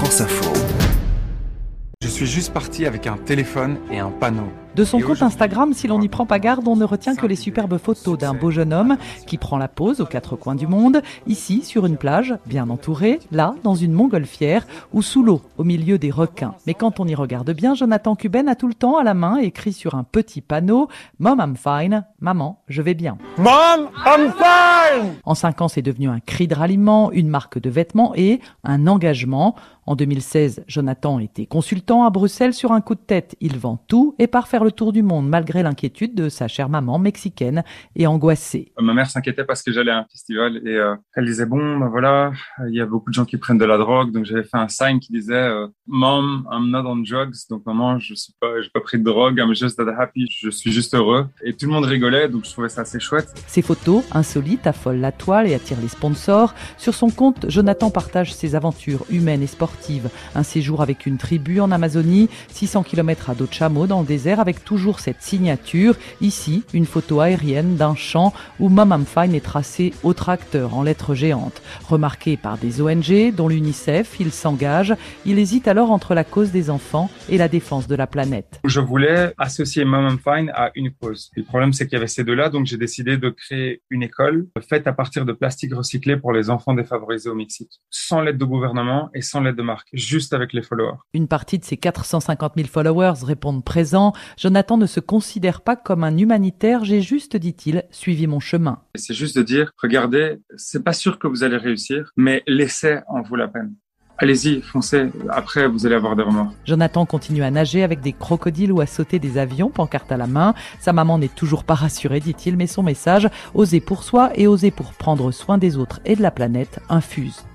France Info. Je suis juste parti avec un téléphone et un panneau. De son compte Instagram, si l'on n'y prend pas garde, on ne retient que les superbes photos d'un beau jeune homme qui prend la pose aux quatre coins du monde, ici sur une plage, bien entourée, là dans une montgolfière ou sous l'eau, au milieu des requins. Mais quand on y regarde bien, Jonathan Cuben a tout le temps à la main écrit sur un petit panneau Mom I'm fine, maman, je vais bien. Mom I'm fine. En cinq ans, c'est devenu un cri de ralliement, une marque de vêtements et un engagement. En 2016, Jonathan était consultant à Bruxelles sur un coup de tête. Il vend tout et part faire le tour du monde malgré l'inquiétude de sa chère maman mexicaine et angoissée. Ma mère s'inquiétait parce que j'allais à un festival et euh, elle disait bon ben voilà il y a beaucoup de gens qui prennent de la drogue donc j'avais fait un sign qui disait euh, mom I'm not on drugs donc maman je suis pas j'ai pas pris de drogue I'm just that happy je suis juste heureux et tout le monde rigolait donc je trouvais ça assez chouette. Ces photos insolites affolent la toile et attirent les sponsors. Sur son compte Jonathan partage ses aventures humaines et sportives, un séjour avec une tribu en Amazonie, 600 km à dos de chameau dans le désert avec toujours cette signature. Ici, une photo aérienne d'un champ où Mom Fine est tracé au tracteur en lettres géantes. Remarqué par des ONG, dont l'UNICEF, il s'engage. Il hésite alors entre la cause des enfants et la défense de la planète. Je voulais associer Mom Fine à une cause. Le problème, c'est qu'il y avait ces deux-là, donc j'ai décidé de créer une école faite à partir de plastique recyclé pour les enfants défavorisés au Mexique, sans l'aide de gouvernement et sans l'aide de marque, juste avec les followers. Une partie de ces 450 000 followers répondent présents. Jonathan ne se considère pas comme un humanitaire, j'ai juste, dit-il, suivi mon chemin. C'est juste de dire, regardez, c'est pas sûr que vous allez réussir, mais l'essai en vaut la peine. Allez-y, foncez. Après, vous allez avoir des remords. Jonathan continue à nager avec des crocodiles ou à sauter des avions, pancarte à la main. Sa maman n'est toujours pas rassurée, dit-il, mais son message, oser pour soi et oser pour prendre soin des autres et de la planète, infuse.